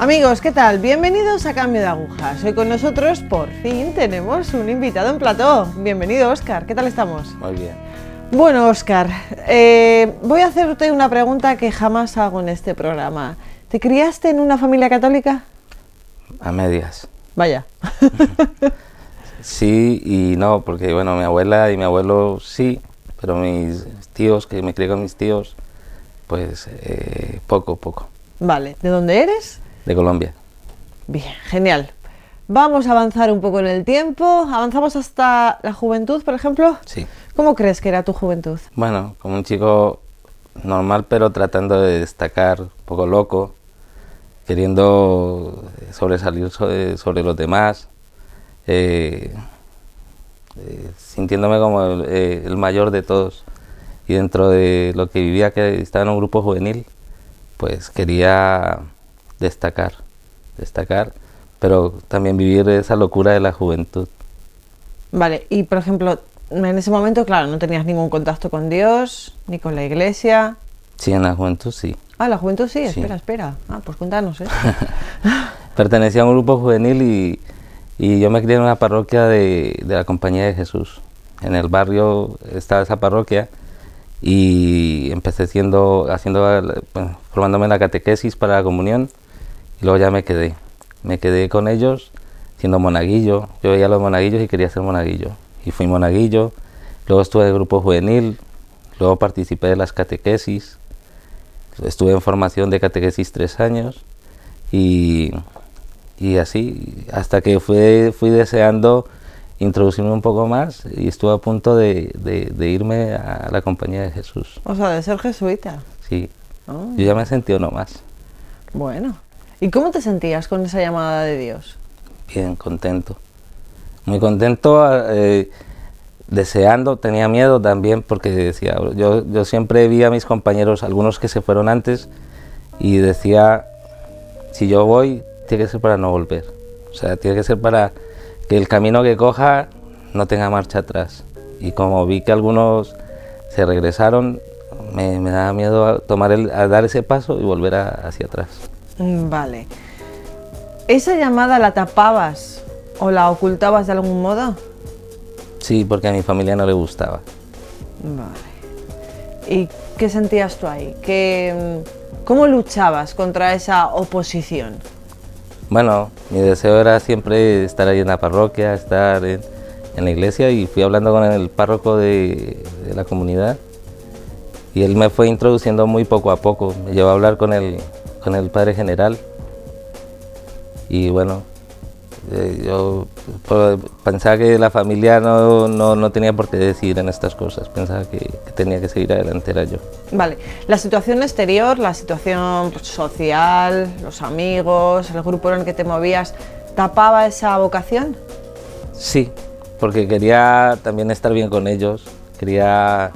Amigos, ¿qué tal? Bienvenidos a Cambio de Agujas. Hoy con nosotros, por fin, tenemos un invitado en plató. Bienvenido, Óscar. ¿Qué tal estamos? Muy bien. Bueno, Óscar, eh, voy a hacerte una pregunta que jamás hago en este programa. ¿Te criaste en una familia católica? A medias. Vaya. Sí y no, porque bueno, mi abuela y mi abuelo sí, pero mis tíos, que me crié con mis tíos, pues eh, poco, poco. vale. ¿De dónde eres? De Colombia. Bien, genial. Vamos a avanzar un poco en el tiempo. Avanzamos hasta la juventud, por ejemplo. Sí. ¿Cómo crees que era tu juventud? Bueno, como un chico normal, pero tratando de destacar, un poco loco, queriendo sobresalir sobre, sobre los demás, eh, eh, sintiéndome como el, eh, el mayor de todos. Y dentro de lo que vivía, que estaba en un grupo juvenil, pues quería destacar, destacar, pero también vivir esa locura de la juventud. Vale, y por ejemplo, en ese momento, claro, no tenías ningún contacto con Dios, ni con la iglesia. Sí, en la juventud sí. Ah, la juventud sí, Sí. espera, espera. Ah, pues cuéntanos, ¿eh? Pertenecía a un grupo juvenil y, y yo me crié en una parroquia de, de la Compañía de Jesús. En el barrio estaba esa parroquia y empecé siendo, haciendo, bueno, formándome en la catequesis para la comunión y luego ya me quedé. Me quedé con ellos siendo monaguillo. Yo veía a los monaguillos y quería ser monaguillo. Y fui monaguillo. Luego estuve en el grupo juvenil. Luego participé de las catequesis. Estuve en formación de catequesis tres años. Y, y así, hasta que fui, fui deseando introducirme un poco más y estuve a punto de, de- de irme a la compañía de Jesús. O sea, de ser jesuita. Sí, Ah, yo ya me sentí uno más. bueno. ¿Y cómo te sentías con esa llamada de Dios? Bien, contento. Muy contento, eh, deseando, tenía miedo también porque decía, yo, yo siempre vi a mis compañeros, algunos que se fueron antes, y decía, si yo voy, tiene que ser para no volver. O sea, tiene que ser para que el camino que coja no tenga marcha atrás. Y como vi que algunos se regresaron, me, daba miedo a, tomar el, a dar ese paso y volver hacia atrás. Mm, Vale. ¿Esa llamada la tapabas o la ocultabas de algún modo? Sí, porque a mi familia no le gustaba. Vale. ¿Y qué sentías tú ahí? ¿Qué, mm, ¿Cómo luchabas contra esa oposición? Bueno, mi deseo era siempre estar ahí en la parroquia, estar en, en la iglesia y fui hablando con el párroco de, de la comunidad y él me fue introduciendo muy poco a poco. Me llevó a hablar con el, con el padre general y bueno, eh, yo pues, pensaba que la familia no, no, no tenía por qué decidir en estas cosas, pensaba que, que tenía que seguir adelante era yo. Vale, la situación exterior, la situación social, los amigos, el grupo en el que te movías, ¿tapaba esa vocación? Sí, porque quería también estar bien con ellos, quería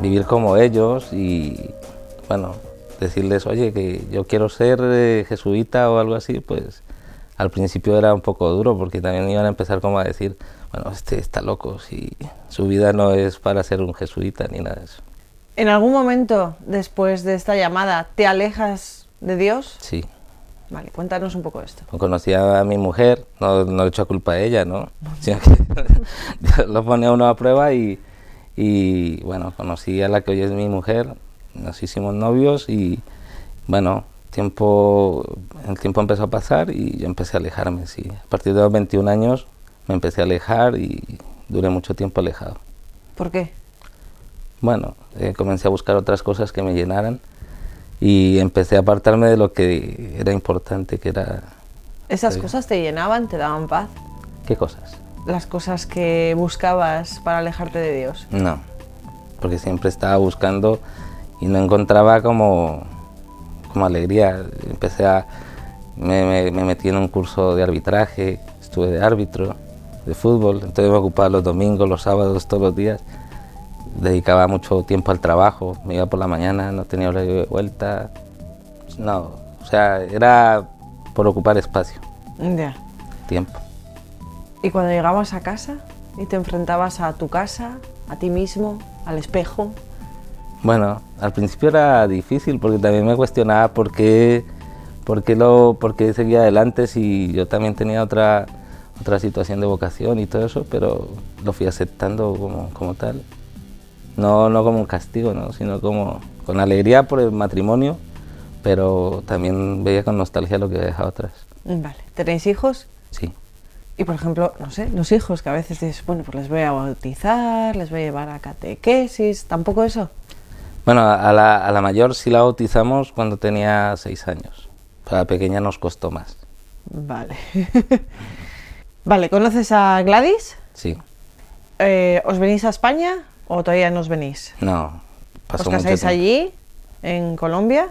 vivir como ellos y, bueno, decirles, oye, que yo quiero ser eh, jesuita o algo así, pues al principio era un poco duro porque también iban a empezar como a decir, bueno, este está loco, si su vida no es para ser un jesuita ni nada de eso. ¿En algún momento después de esta llamada te alejas de Dios? Sí, Vale, cuéntanos un poco esto. conocí a mi mujer, no, no le echo culpa a ella, ¿no? Sino que lo pone a uno a prueba y, y, bueno, conocí a la que hoy es mi mujer, nos hicimos novios y bueno, tiempo, el tiempo empezó a pasar y yo empecé a alejarme, sí. A partir de los 21 años me empecé a alejar y duré mucho tiempo alejado. ¿Por qué? Bueno, eh, comencé a buscar otras cosas que me llenaran y empecé a apartarme de lo que era importante, que era... ¿Esas cosas te llenaban, te daban paz? ¿Qué cosas? Las cosas que buscabas para alejarte de Dios. No, porque siempre estaba buscando y no encontraba como, como alegría. Empecé a... Me, me- me metí en un curso de arbitraje, estuve de árbitro de fútbol, entonces me ocupaba los domingos, los sábados, todos los días. Dedicaba mucho tiempo al trabajo, me iba por la mañana, no tenía horario de vuelta. No, o sea, era por ocupar espacio, Ya. tiempo. Y cuando llegabas a casa y te enfrentabas a tu casa, a ti mismo, al espejo, Bueno, al principio era difícil porque también me cuestionaba por qué, ¿por qué, lo, por qué seguía adelante si yo también tenía otra, otra situación de vocación y todo eso? Pero lo fui aceptando como, como tal. No, no como un castigo, ¿no? sino como con alegría por el matrimonio, pero también veía con nostalgia lo que había dejado atrás. Vale. ¿Tenéis hijos? Sí. Y por ejemplo, no sé, los hijos que a veces dices, bueno, pues les voy a bautizar, les voy a llevar a catequesis, ¿tampoco eso? Bueno, a la, a la mayor sí la bautizamos cuando tenía seis años. Para la pequeña nos costó más. Vale. vale, ¿conoces a Gladys? Sí. Eh, ¿Os venís a España o todavía no os venís? No, pasó ¿Os casáis allí, en Colombia?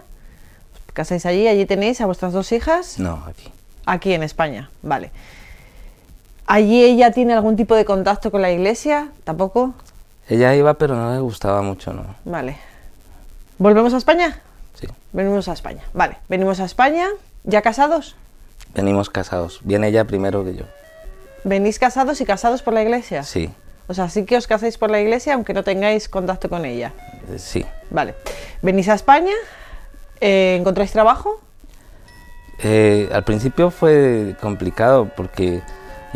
¿Os casáis allí? ¿Allí tenéis a vuestras dos hijas? No, aquí. Aquí en España, vale. ¿Allí ella tiene algún tipo de contacto con la iglesia? ¿Tampoco? Ella iba, pero no le gustaba mucho, ¿no? Vale. ¿Volvemos a España? Sí. Venimos a España. Vale, venimos a España. ¿Ya casados? Venimos casados. Viene ella primero que yo. ¿Venís casados y casados por la iglesia? Sí, O sea, sí que os casáis por la iglesia aunque no tengáis contacto con ella. eh, sí. Vale. ¿Venís a España? Eh, ¿Encontráis trabajo? Eh, al principio fue complicado porque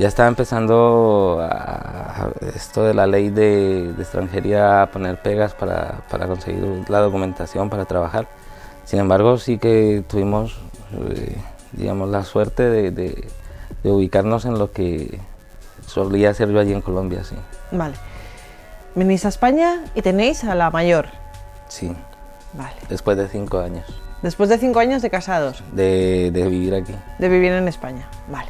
ya estaba empezando a- a- esto de la ley de, de extranjería a poner pegas para, para conseguir la documentación para trabajar. Sin embargo, sí que tuvimos, eh, digamos, la suerte de, de- de ubicarnos en lo que solía hacer yo allí en Colombia, sí. Vale. Venís a España y tenéis a la mayor. Sí, Vale. después de cinco años Después de cinco años de casados, de, de vivir aquí. de vivir en España. Vale.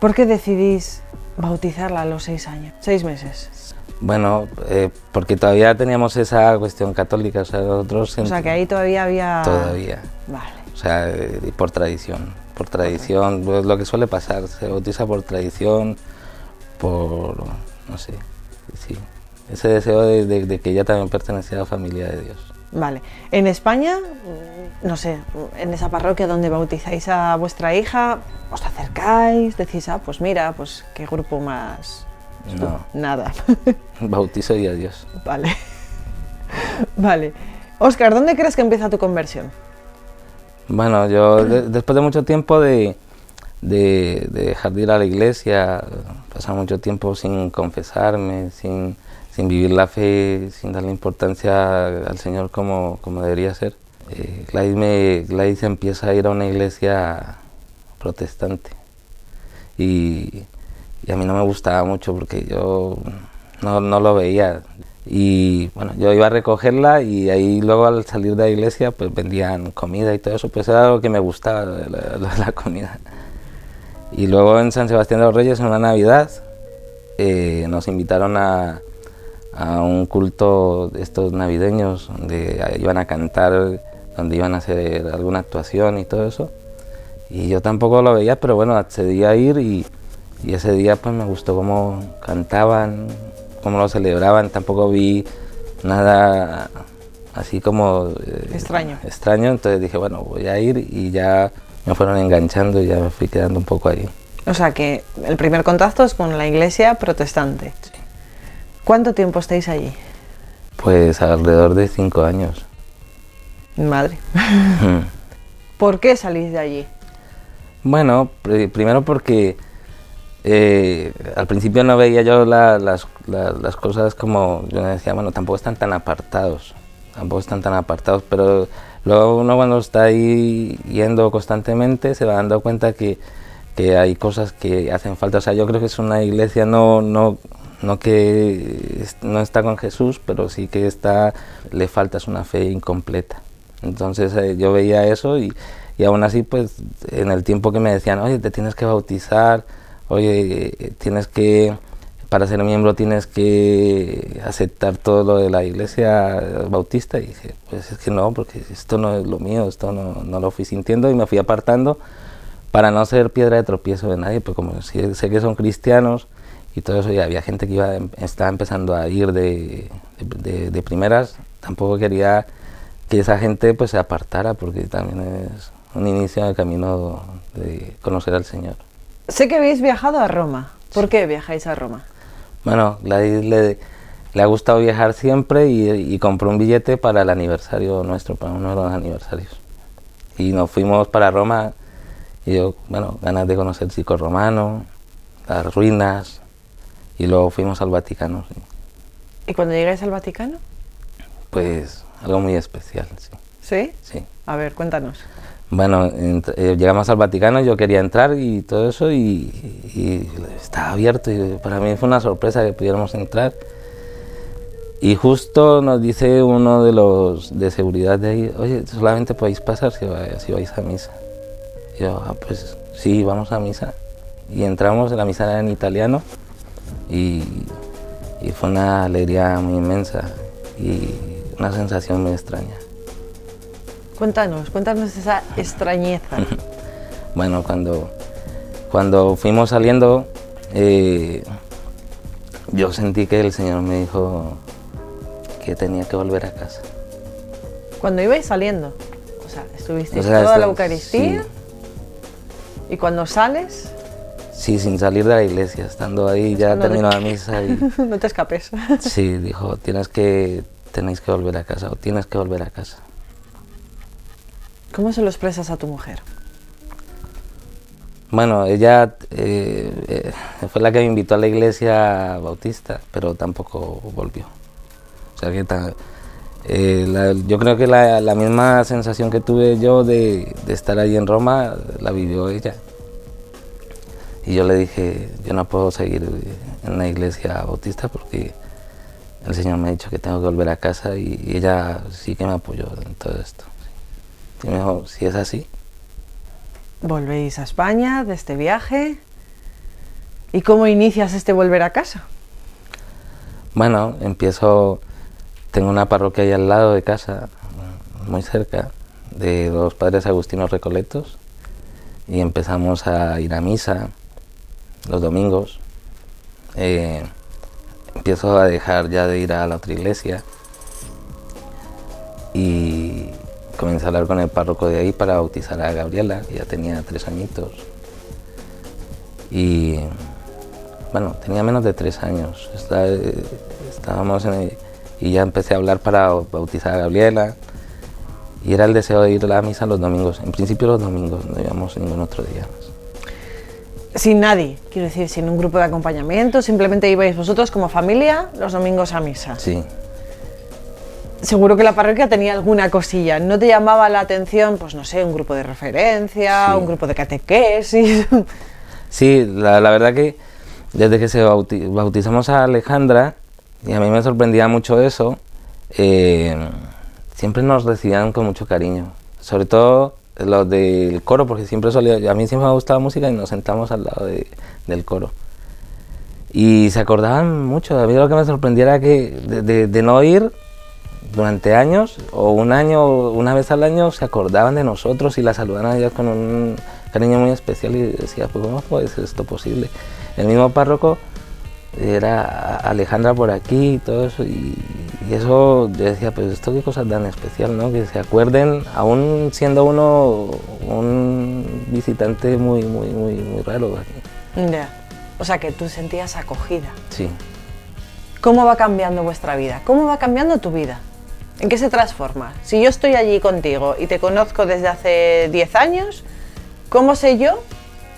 ¿Por qué decidís bautizarla a los seis años? Seis meses. Bueno, eh, porque todavía teníamos esa cuestión católica, o sea, nosotros... O sea que ahí todavía había... Todavía, Vale. o sea, eh, por tradición, por tradición, pues lo que suele pasar, se bautiza por tradición, por, no sé, sí, ese deseo de, de- de que ella también pertenecía a la familia de Dios. Vale. En España, no sé, en esa parroquia donde bautizáis a vuestra hija, os acercáis, decís, ah, pues mira, pues qué grupo más... No, Nada. bautizo y adiós. vale. vale. Oscar, ¿dónde crees que empieza tu conversión? Bueno, yo de- después de mucho tiempo de, de, de dejar de ir a la iglesia, pasar mucho tiempo sin confesarme, sin, sin vivir la fe, sin darle importancia al Señor como, como debería ser, eh, Gladys, Gladys empieza a ir a una iglesia protestante. Y, y a mí no me gustaba mucho porque yo no, no lo veía. Y bueno, yo iba a recogerla y ahí luego al salir de la iglesia pues vendían comida y todo eso, pues era algo que me gustaba, la, la- la comida. Y luego en San Sebastián de los Reyes, en una Navidad, eh, nos invitaron a, a un culto de estos navideños donde iban a cantar, donde iban a hacer alguna actuación y todo eso. Y yo tampoco lo veía, pero bueno, accedí a ir y, y ese día pues me gustó cómo cantaban, cómo lo celebraban. Tampoco vi nada así como... eh, Extraño. Extraño, entonces dije, bueno, voy a ir y ya me fueron enganchando y ya me fui quedando un poco ahí. O sea que el primer contacto es con la iglesia protestante. ¿Cuánto tiempo estáis allí? Pues alrededor de cinco años. Madre. ¿Por qué salís de allí? Bueno, pri- primero porque eh, al principio no veía yo la- las, la- las cosas como yo decía, bueno, tampoco están tan apartados, tampoco están tan apartados, pero luego uno cuando está ahí yendo constantemente se va dando cuenta que, que hay cosas que hacen falta. O sea, yo creo que es una iglesia no, no, no que no está con Jesús, pero sí que está, le falta, una fe incompleta. Entonces eh, yo veía eso y, y aún así, pues en el tiempo que me decían, oye, te tienes que bautizar, oye, eh, tienes que, para ser miembro tienes que aceptar todo lo de la iglesia bautista, y dije, pues es que no, porque esto no es lo mío, esto no, no lo fui sintiendo y me fui apartando para no ser piedra de tropiezo de nadie, pues como sé que son cristianos y todo eso, y había gente que iba, estaba empezando a ir de, de, de primeras, tampoco quería que esa gente pues se apartara, porque también es un inicio del camino de conocer al Señor. Sé que habéis viajado a Roma. ¿Por qué viajáis a Roma? Bueno, Gladys le, le ha gustado viajar siempre y, y compró un billete para el aniversario nuestro, para uno de los aniversarios. Y nos fuimos para Roma y yo, bueno, ganas de conocer el circo romano, las ruinas y luego fuimos al Vaticano. sí. ¿Y cuando llegáis al Vaticano? Pues algo muy especial, sí. ¿Sí? sí. A ver, cuéntanos. Bueno, eh, llegamos al Vaticano, yo quería entrar y todo eso y, y estaba abierto y para mí fue una sorpresa que pudiéramos entrar. Y justo nos dice uno de los de seguridad de ahí, oye, solamente podéis pasar si, va- si vais a misa. Y yo, ah, pues sí, vamos a misa. Y entramos, la misa era en italiano y, y fue una alegría muy inmensa y una sensación muy extraña. Cuéntanos, cuéntanos esa extrañeza. Bueno, cuando, cuando fuimos saliendo, eh, yo sentí que el Señor me dijo que tenía que volver a casa. Cuando ibais saliendo, o sea, estuvisteis O sea, toda la Eucaristía y cuando sales, Sí, sin salir de la iglesia, estando ahí, ya terminó la misa y no te escapes. sí, dijo, tienes que, tenéis que volver a casa o tienes que volver a casa. ¿Cómo se lo expresas a tu mujer? Bueno, ella eh, eh, fue la que me invitó a la iglesia bautista, pero tampoco volvió. O sea que eh, la- yo creo que la, la misma sensación que tuve yo de, de estar ahí en Roma la vivió ella. Y yo le dije, yo no puedo seguir en la iglesia bautista porque el Señor me ha dicho que tengo que volver a casa y, ella sí que me apoyó en todo esto. Y me dijo, si es así, Volvéis a España de este viaje. ¿Y cómo inicias este volver a casa? Bueno, empiezo, tengo una parroquia ahí al lado de casa, muy cerca, de los padres agustinos recoletos, y empezamos a ir a misa los domingos. Eh, empiezo a dejar ya de ir a la otra iglesia y comencé a hablar con el párroco de ahí para bautizar a Gabriela, que ya tenía tres añitos. Y bueno, tenía menos de tres años. Está- eh, estábamos en el- y ya empecé a hablar para bautizar a Gabriela. Y era el deseo de ir a la misa los domingos. En principio los domingos, no íbamos ningún otro día más. Sin nadie, quiero decir, sin un grupo de acompañamiento, simplemente ibais vosotros como familia los domingos a misa. Sí, Seguro que la parroquia tenía alguna cosilla. ¿No te llamaba la atención, pues no sé, un grupo de referencia, Sí. un grupo de catequesis? sí la, la verdad que desde que se bauti- bautizamos a Alejandra, y a mí me sorprendía mucho eso, eh, siempre nos recibían con mucho cariño. Sobre todo los del coro, porque siempre solía, a mí siempre me ha gustado música y nos sentamos al lado de- del coro. Y se acordaban mucho. A mí lo que me sorprendía era que de, de- de no ir durante años, o un año, una vez al año, se acordaban de nosotros y la saludaban a ellas con un cariño muy especial y decía, pues ¿cómo puede ser esto posible? El mismo párroco era Alejandra por aquí y todo eso, y, y eso yo decía, pues esto qué cosa tan especial, ¿no? Que se acuerden, aún siendo uno un visitante muy, muy, muy, muy raro aquí. ya. O sea, que tú sentías acogida. Sí. ¿Cómo va cambiando vuestra vida? ¿Cómo va cambiando tu vida? ¿En qué se transforma? Si yo estoy allí contigo y te conozco desde hace 10 años, ¿cómo sé yo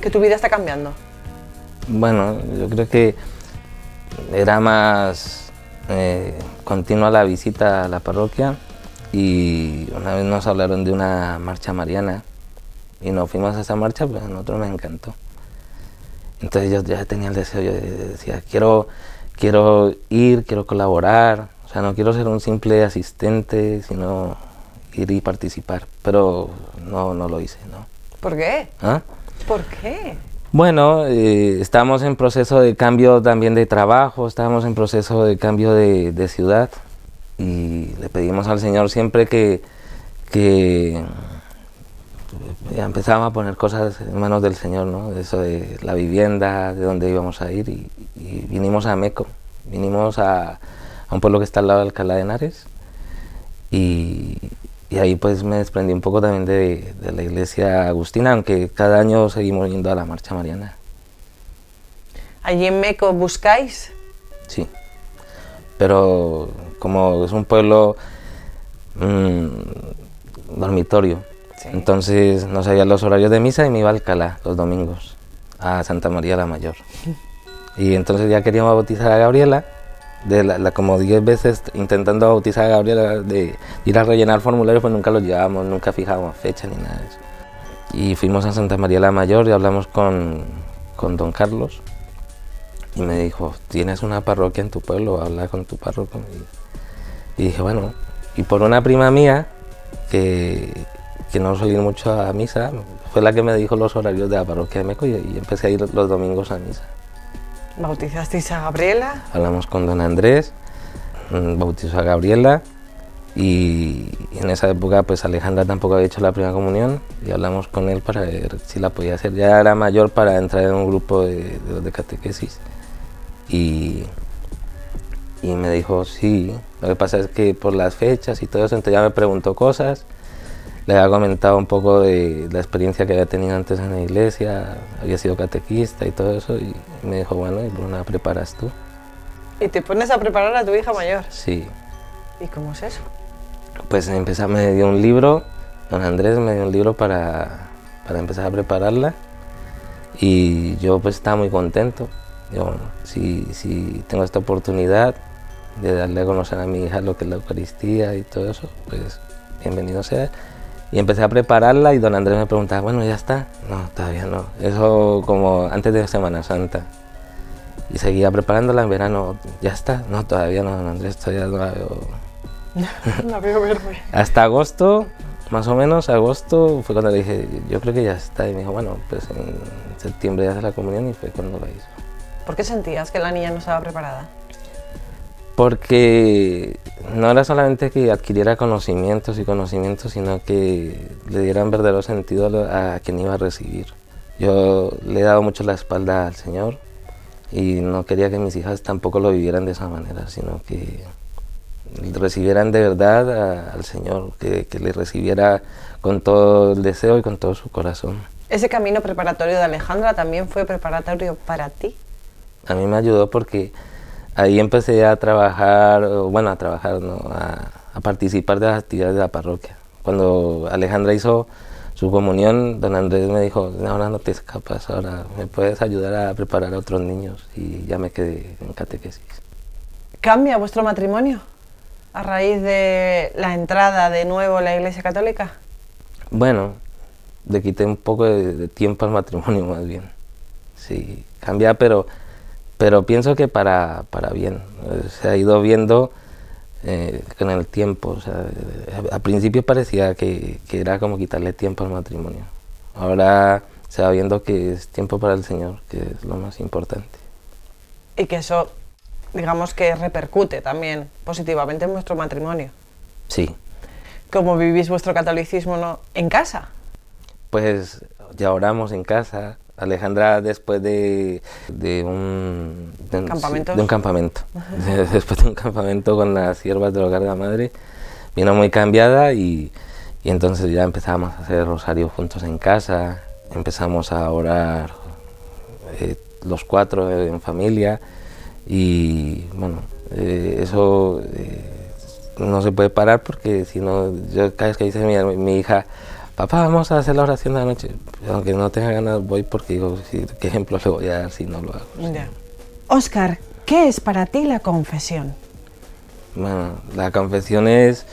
que tu vida está cambiando? Bueno, yo creo que era más eh, continua la visita a la parroquia y una vez nos hablaron de una marcha mariana y nos fuimos a esa marcha, pues a nosotros nos encantó. Entonces yo ya tenía el deseo, yo decía, quiero, quiero ir, quiero colaborar, o sea, no quiero ser un simple asistente, sino ir y participar, pero no, no lo hice, ¿no? ¿Por qué? ¿Ah? ¿Por qué? Bueno, eh, estamos en proceso de cambio también de trabajo, estábamos en proceso de cambio de, de ciudad y le pedimos al Señor siempre que, que ya empezábamos a poner cosas en manos del Señor, ¿no? Eso de la vivienda, de dónde íbamos a ir y, y vinimos a Meco, vinimos a, a un pueblo que está al lado de Alcalá de Henares y, y ahí pues me desprendí un poco también de, de la iglesia agustina, aunque cada año seguimos yendo a la marcha mariana. Allí en Meco buscáis. Sí. Pero como es un pueblo mm, dormitorio, Sí. Entonces no sabía los horarios de misa y me iba a Alcalá los domingos, a Santa María la Mayor. Y entonces ya queríamos bautizar a Gabriela, de la, la- como 10 veces intentando bautizar a Gabriela, de ir a rellenar formularios, pues nunca los llevábamos, nunca fijábamos fecha ni nada de eso. Y fuimos a Santa María la Mayor y hablamos con, con don Carlos. Y me dijo, ¿tienes una parroquia en tu pueblo? Habla con tu párroco. Y, dije, bueno, y por una prima mía, que, que no suele ir mucho a misa, fue la que me dijo los horarios de la parroquia de Meco y, y empecé a ir los domingos a misa. Bautizasteis a Gabriela. Hablamos con don Andrés, mm, bautizó a Gabriela y en esa época pues Alejandra tampoco había hecho la primera comunión y hablamos con él para ver si la podía hacer. Ya era mayor para entrar en un grupo de, catequesis y, y me dijo sí. Lo que pasa es que por las fechas y todo eso, entonces ya me preguntó cosas. Le había comentado un poco de la experiencia que había tenido antes en la iglesia, había sido catequista y todo eso, y me dijo, bueno, ¿y por una preparas tú? Y te pones a preparar a tu hija mayor. Sí, ¿Y cómo es eso? pues empezar, me dio un libro, don Andrés me dio un libro para, para empezar a prepararla, y yo pues estaba muy contento. Yo, bueno, si, si tengo esta oportunidad de darle a conocer a mi hija lo que es la Eucaristía y todo eso, pues bienvenido sea. Y empecé a prepararla y don Andrés me preguntaba, bueno, ¿ya está? No, todavía no. Eso como antes de Semana Santa. Y seguía preparándola en verano, ¿ya está? No, todavía no, don Andrés, todavía no la veo. La veo verde. Hasta agosto, más o menos, agosto fue cuando le dije, yo creo que ya está. Y me dijo, bueno, pues en septiembre ya hace la comunión y fue cuando la hizo. ¿Por qué sentías que la niña no estaba preparada? Porque no era solamente que adquiriera conocimientos y conocimientos, sino que le dieran verdadero sentido a quien iba a recibir. Yo le he dado mucho la espalda al Señor y no quería que mis hijas tampoco lo vivieran de esa manera, sino que recibieran de verdad a- al Señor, que, que le recibiera con todo el deseo y con todo su corazón. ¿Ese camino preparatorio de Alejandra también fue preparatorio para ti? A mí me ayudó porque ahí empecé a trabajar, bueno, a trabajar, ¿no? a, a participar de las actividades de la parroquia. Cuando Alejandra hizo su comunión, don Andrés me dijo, "No, ahora no te escapas, ahora me puedes ayudar a preparar a otros niños y ya me quedé en catequesis. ¿Cambia vuestro matrimonio a raíz de la entrada de nuevo en la Iglesia Católica? Bueno, le quité un poco de, de tiempo al matrimonio más bien. Sí, cambia, pero, pero pienso que para, para bien. Eh, Se ha ido viendo eh, con el tiempo. O sea, eh, al principio parecía que, que era como quitarle tiempo al matrimonio. Ahora se va viendo que es tiempo para el Señor, que es lo más importante. Y que eso, digamos que repercute también positivamente en vuestro matrimonio. Sí, ¿Cómo vivís vuestro catolicismo no? en casa? Pues ya oramos en casa. Alejandra después de, de un de un- sí, ¿Campamentos? de un campamento, después de un campamento con las siervas del hogar de la madre, vino muy cambiada y, y entonces ya empezamos a hacer rosario juntos en casa, empezamos a orar eh, los cuatro en familia y bueno, eh, eso eh, no se puede parar porque si no, yo cada vez que dice mi, mi hija, papá, vamos a hacer la oración de la noche, aunque no tenga ganas voy porque digo, ¿qué ejemplo le voy a dar si no lo hago? Ya. Oscar, ¿qué es para ti la confesión? Bueno, la confesión es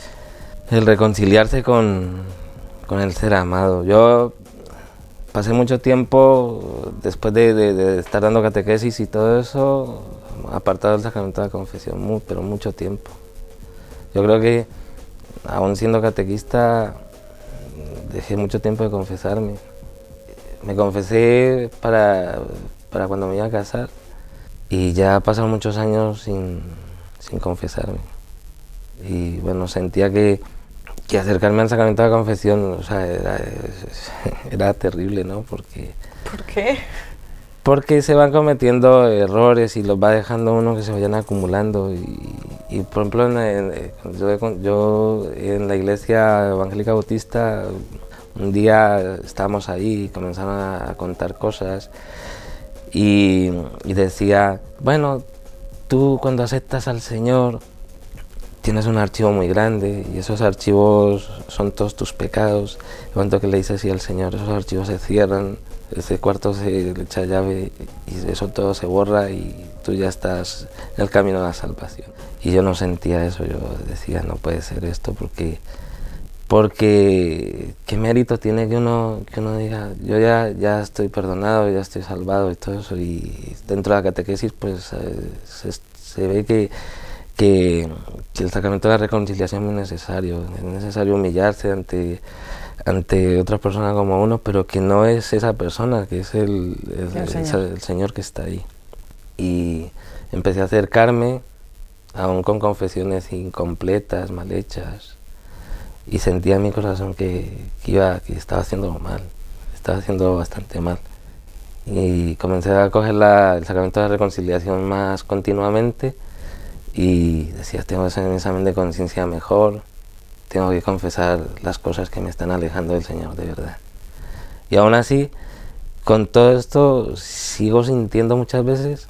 el reconciliarse con, con el ser amado. Yo pasé mucho tiempo, después de, de- de estar dando catequesis y todo eso, apartado del sacramento de la confesión, pero mucho tiempo. Yo creo que, aún siendo catequista, dejé mucho tiempo de confesarme. Me confesé para, para cuando me iba a casar y ya pasaron muchos años sin, sin confesarme. Y bueno, sentía que, que acercarme al sacramento de la confesión o sea, era, era terrible, ¿no? Porque, ¿Por qué? Porque se van cometiendo errores y los va dejando uno que se vayan acumulando. Y, y, por ejemplo, en, en- yo, yo en la iglesia evangélica bautista, un día estábamos ahí y comenzaron a, contar cosas y, y decía, bueno, tú cuando aceptas al Señor tienes un archivo muy grande y esos archivos son todos tus pecados. Cuanto que le dices así al Señor, esos archivos se cierran, ese cuarto se le echa llave y eso todo se borra y tú ya estás en el camino a la salvación. Y yo no sentía eso, yo decía, no puede ser esto porque porque qué mérito tiene que uno que uno diga yo ya ya estoy perdonado ya estoy salvado y todo eso y dentro de la catequesis pues eh, se, se, ve que, que, el sacramento de la reconciliación es necesario es necesario humillarse ante ante otra persona como uno pero que no es esa persona que es el, el, el, señor. el señor que está ahí y empecé a acercarme aún con confesiones incompletas mal hechas y sentía en mi corazón que, que, iba, que estaba haciendo mal, estaba haciendo bastante mal. Y comencé a coger la, el sacramento de la reconciliación más continuamente y decía, tengo que hacer un examen de conciencia mejor, tengo que confesar las cosas que me están alejando del Señor de verdad. Y aún así, con todo esto, sigo sintiendo muchas veces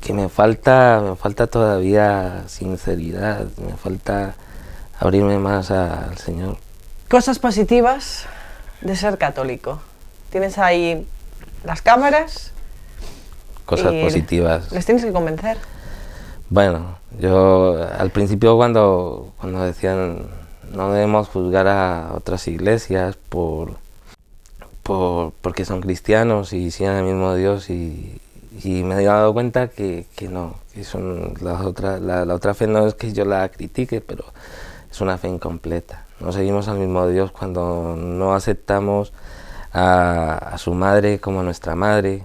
que me falta, me falta todavía sinceridad, me falta abrirme más al Señor. Cosas positivas de ser católico. Tienes ahí las cámaras. Cosas positivas. Les tienes que convencer. Bueno, yo al principio cuando, cuando decían no debemos juzgar a otras iglesias por, por porque son cristianos y siguen el mismo Dios y, y me he dado cuenta que, que no, que son las otras, la, otra fe no es que yo la critique, pero es una fe incompleta. No seguimos al mismo Dios cuando no aceptamos a, a, su madre como nuestra madre,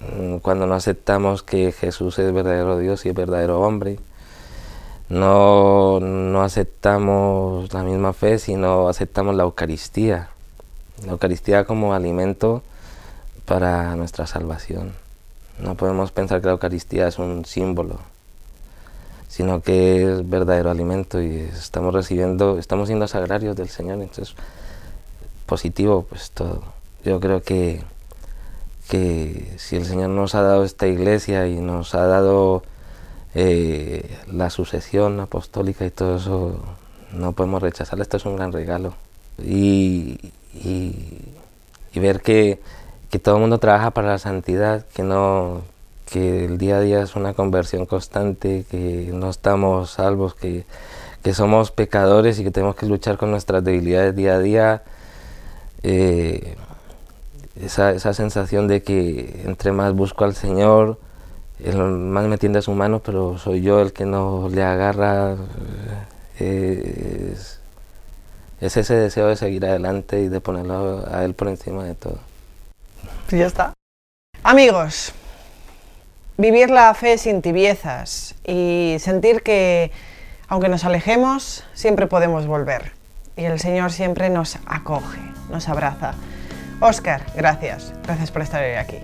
mm, cuando no aceptamos que Jesús es verdadero Dios y es verdadero hombre. No, no aceptamos la misma fe, sino aceptamos la Eucaristía. La Eucaristía como alimento para nuestra salvación. No podemos pensar que la Eucaristía es un símbolo, sino que es verdadero alimento y estamos recibiendo, estamos siendo sagrarios del Señor, entonces positivo pues todo. Yo creo que, que si el Señor nos ha dado esta iglesia y nos ha dado eh, la sucesión apostólica y todo eso, no podemos rechazarlo, esto es un gran regalo. Y, y, y ver que, que todo el mundo trabaja para la santidad, que no, que el día a día es una conversión constante, que no estamos salvos, que, que somos pecadores y que tenemos que luchar con nuestras debilidades día a día. Eh, esa, esa, sensación de que entre más busco al Señor, el más me tiende a su mano, pero soy yo el que no le agarra. Eh, es, es ese deseo de seguir adelante y de ponerlo a Él por encima de todo. Ya está. Amigos, vivir la fe sin tibiezas y sentir que, aunque nos alejemos, siempre podemos volver. Y el Señor siempre nos acoge, nos abraza. Óscar, gracias. Gracias por estar hoy aquí.